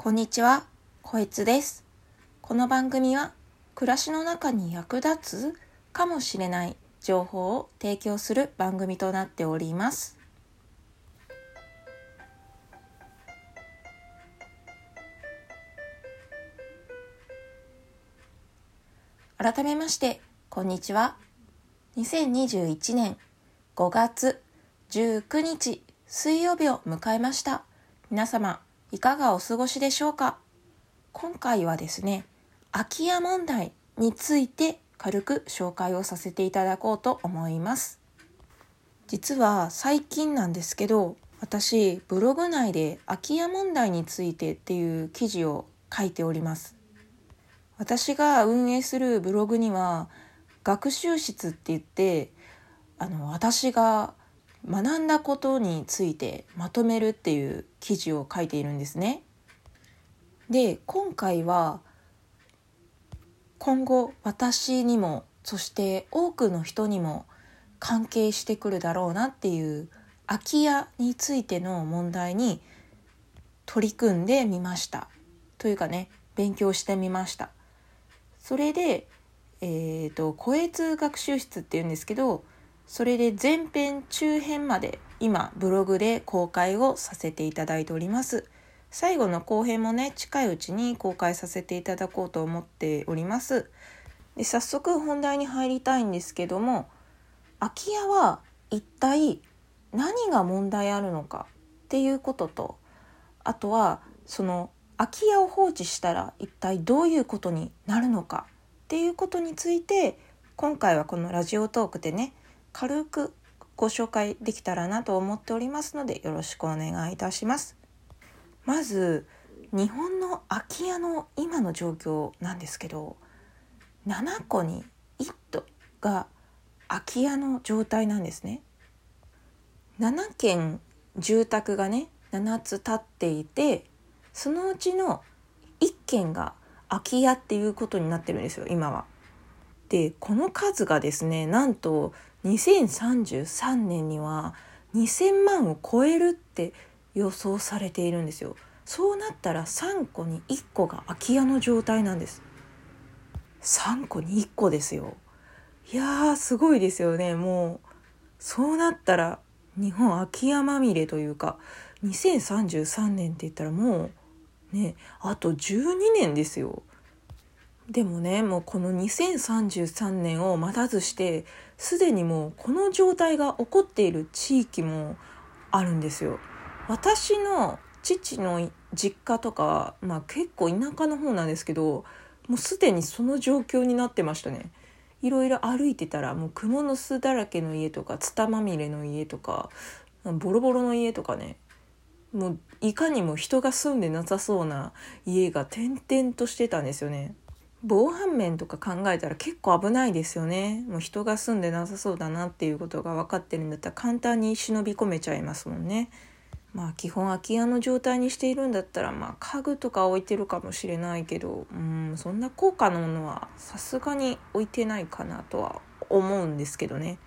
こんにちは、こいつです。この番組は暮らしの中に役立つかもしれない情報を提供する番組となっております。改めまして、こんにちは。2021年5月19日水曜日を迎えました。皆様、いかがお過ごしでしょうか？今回はですね、空き家問題について軽く紹介をさせていただこうと思います。実は最近なんですけど、私、ブログ内で空き家問題についてっていう記事を書いております。私が運営するブログには、学習室って言って、あの、私が学んだことについてまとめるっていう記事を書いているんですね。で今回は今後私にもそして多くの人にも関係してくるだろうなっていう空き家についての問題に取り組んでみましたというかね勉強してみましたそれでえっ、ー、と個越学習室っていうんですけどそれで前編中編まで今ブログで公開をさせていただいております。最後の後編もね近いうちに公開させていただこうと思っております。で早速本題に入りたいんですけども空き家は一体何が問題あるのかっていうこととあとはその空き家を放置したら一体どういうことになるのかっていうことについて今回はこのラジオトークでね軽くご紹介できたらなと思っておりますのでよろしくお願いいたします。まず日本の空き家の今の状況なんですけど7個に1棟が空き家の状態なんですね。7軒住宅がね7つ建っていてそのうちの1軒が空き家っていうことになってるんですよ今は。でこの数がですねなんと2033年には2,000万を超えるって予想されているんですよ。そうなったら3個に1個が空き家の状態なんです。3個に1個ですよ。いやすごいですよね。もうそうなったら日本空き家まみれというか2033年って言ったらもうねあと12年ですよ。でもねもうこの2033年を待たずしてすでにもうこの状態が起こっている地域もあるんですよ。私の父の実家とか、まあ、結構田舎の方なんですけどもうすでにその状況になってましたね。いろいろ歩いてたらもう蜘蛛の巣だらけの家とかツタまみれの家とかボロボロの家とかねもういかにも人が住んでなさそうな家が点々としてたんですよね。防犯面とか考えたら結構危ないですよね。もう人が住んでなさそうだなっていうことが分かってるんだったら簡単に忍び込めちゃいますもんね。まあ基本空き家の状態にしているんだったらまあ家具とか置いてるかもしれないけどうんそんな高価なものはさすがに置いてないかなとは思うんですけどね。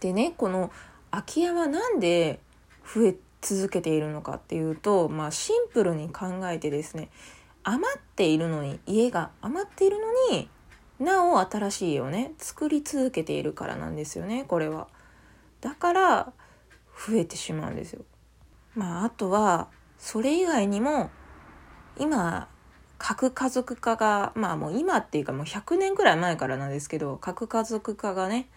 でねこの空き家は何で増え続けているのかっていうとまあシンプルに考えてですね余っているのに家が余っているのになお新しい家をね作り続けているからなんですよねこれは。だから増えてしまうんですよ。まああとはそれ以外にも今核家族化がまあもう今っていうかもう100年くらい前からなんですけど核家族化がね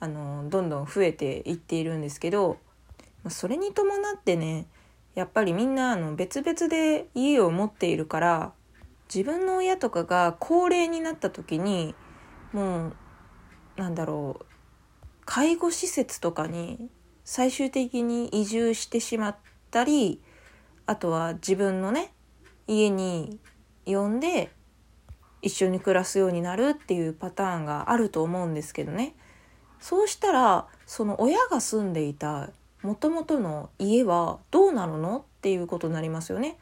あのどんどん増えていっているんですけどそれに伴ってねやっぱりみんなあの別々で家を持っているから自分の親とかが高齢になった時にもうなんだろう介護施設とかに最終的に移住してしまったりあとは自分のね家に呼んで一緒に暮らすようになるっていうパターンがあると思うんですけどね。そうしたらその親が住んでいたもともとの家はどうなるのっていうことになりますよね。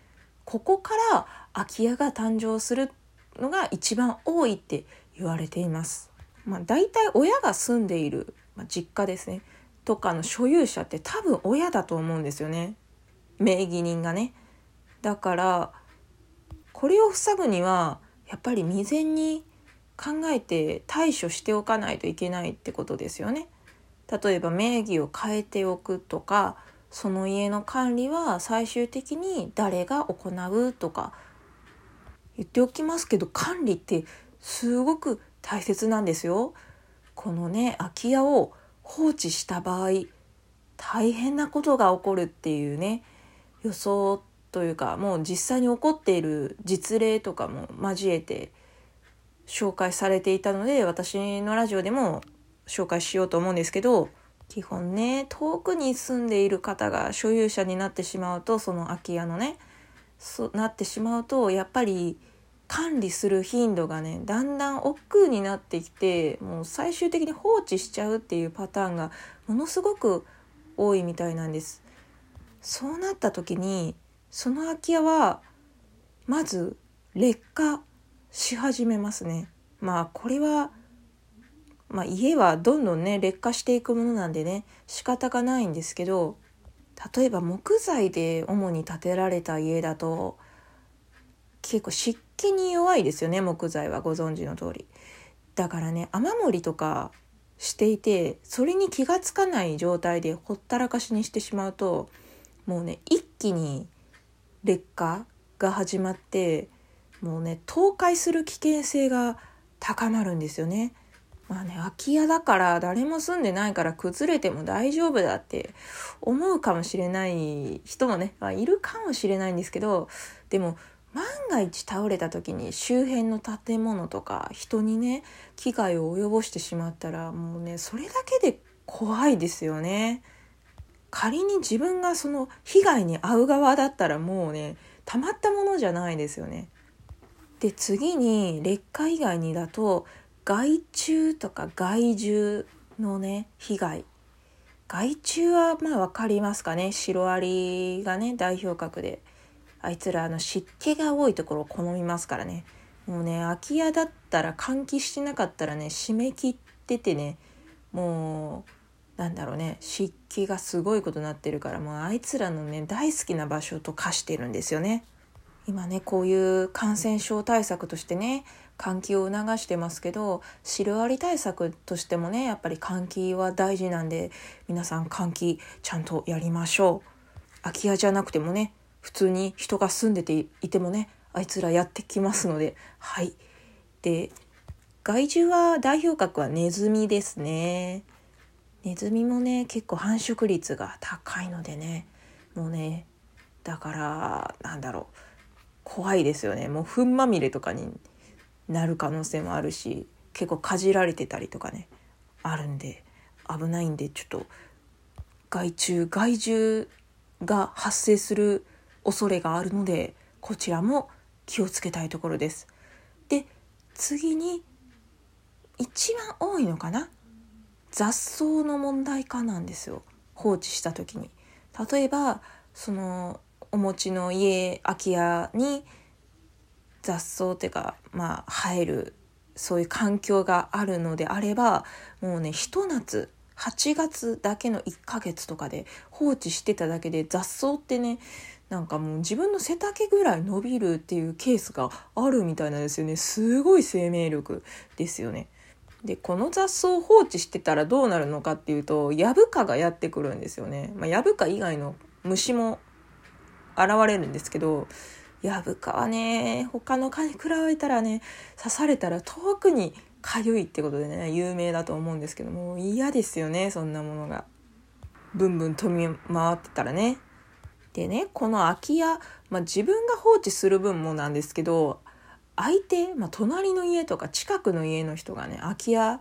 ここから空き家が誕生するのが一番多いって言われています。まあ大体親が住んでいる、まあ、実家ですねとかの所有者って多分親だと思うんですよね。名義人がね。だからこれを塞ぐにはやっぱり未然に考えて対処しておかないといけないってことですよね。例えば名義を変えておくとかその家の管理は最終的に誰が行うとか言っておきますけど管理ってすごく大切なんですよ。このね空き家を放置した場合大変なことが起こるっていうね予想というかもう実際に起こっている実例とかも交えて紹介されていたので私のラジオでも紹介しようと思うんですけど基本ね遠くに住んでいる方が所有者になってしまうとその空き家のねそうなってしまうとやっぱり管理する頻度がねだんだん億劫になってきてもう最終的に放置しちゃうっていうパターンがものすごく多いみたいなんです。そうなった時にその空き家はまず劣化し始めますね。まあこれはまあ、家はどんどんね劣化していくものなんでね仕方がないんですけど例えば木材で主に建てられた家だと結構湿気に弱いですよね木材はご存知の通り。だからね雨漏りとかしていてそれに気が付かない状態でほったらかしにしてしまうともうね一気に劣化が始まってもうね倒壊する危険性が高まるんですよね。まあね空き家だから誰も住んでないから崩れても大丈夫だって思うかもしれない人もね、まあ、いるかもしれないんですけどでも万が一倒れた時に周辺の建物とか人にね危害を及ぼしてしまったらもうねそれだけで怖いですよね。仮に自分がその被害に遭う側だったらもうねたまったものじゃないですよね。で次に劣化以外にだと害虫とか害獣のね被害。害虫はまあ分かりますかね。シロアリがね代表格で。あいつらあの湿気が多いところを好みますからね。もうね空き家だったら換気してなかったらね締め切っててねもうなんだろうね。湿気がすごいことになってるからもうあいつらのね大好きな場所と化してるんですよね。今ねこういう感染症対策としてね換気を促してますけどシロアリ対策としてもねやっぱり換気は大事なんで皆さん換気ちゃんとやりましょう。空き家じゃなくてもね普通に人が住んでていてもねあいつらやってきますのではい。で害獣は代表格はネズミですね。ネズミもね結構繁殖率が高いのでねもうねだからなんだろう怖いですよね。もう糞まみれとかになる可能性もあるし結構かじられてたりとかねあるんで危ないんでちょっと害虫害獣が発生する恐れがあるのでこちらも気をつけたいところです。で次に一番多いのかな？雑草の問題化なんですよ放置した時に。例えばそのお持ちの家空き家に雑草っていうかまあ生えるそういう環境があるのであればもうねひと夏8月だけの1ヶ月とかで放置してただけで雑草ってねなんかもう自分の背丈ぐらい伸びるっていうケースがあるみたいなんですよねすごい生命力ですよね。でこの雑草を放置してたらどうなるのかっていうとヤブカがやってくるんですよね。まあ、ヤブカ以外の虫も現れるんですけどヤブカはね他の蚊に比べたらね刺されたら遠くにかゆいってことでね有名だと思うんですけども嫌ですよねそんなものが。ブンブン飛び回ってたらね。でねこの空き家、まあ、自分が放置する分もなんですけど相手、まあ、隣の家とか近くの家の人がね空き家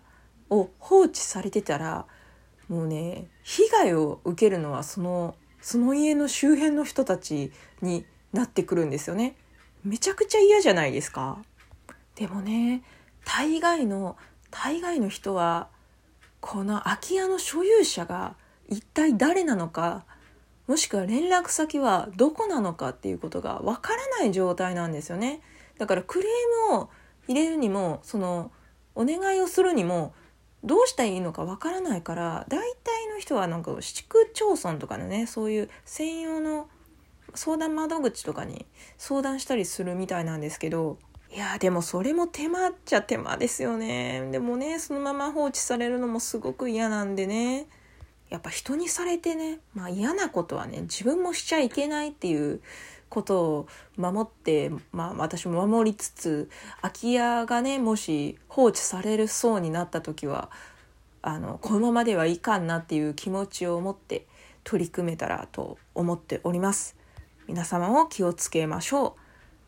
を放置されてたらもうね被害を受けるのはそのその家の周辺の人たちになってくるんですよね。めちゃくちゃ嫌じゃないですか。でもね、大概の、大概の人は、この空き家の所有者が一体誰なのか、もしくは連絡先はどこなのかっていうことがわからない状態なんですよね。だからクレームを入れるにも、その、お願いをするにも、どうしたらいいのかわからないから大体の人はなんか市区町村とかのねそういう専用の相談窓口とかに相談したりするみたいなんですけどいやでもそれも手間っちゃ手間ですよねでもねそのまま放置されるのもすごく嫌なんでねやっぱ人にされてね、まあ、嫌なことはね自分もしちゃいけないっていうことを守って、まあ、私も守りつつ空き家がねもし放置されるそうになった時はあのこのままではいかんなっていう気持ちを持って取り組めたらと思っております。皆様も気をつけましょ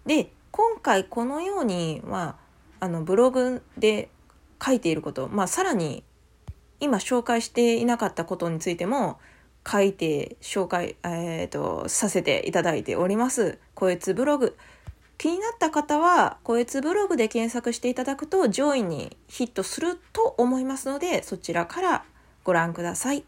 う。で今回このように、まあ、あのブログで書いていること、まあ、さらに今紹介していなかったことについても書いて紹介、えーと、させていただいております。こえつブログ。気になった方は、こえつブログで検索していただくと上位にヒットすると思いますので、そちらからご覧ください。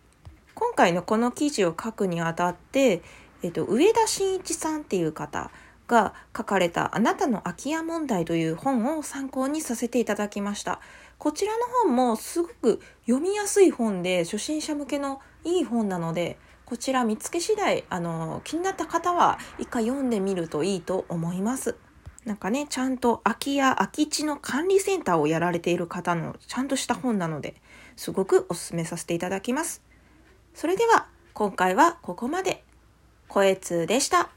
今回のこの記事を書くにあたって、えっ、と、上田真一さんっていう方、が書かれたあなたの空き家問題という本を参考にさせていただきました。こちらの本もすごく読みやすい本で初心者向けのいい本なので、こちら見つけ次第、あの、気になった方は一回読んでみるといいと思います。なんかね、ちゃんと空き家、空き地の管理センターをやられている方のちゃんとした本なので、すごくお勧めさせていただきます。それでは、今回はここまで。声通でした。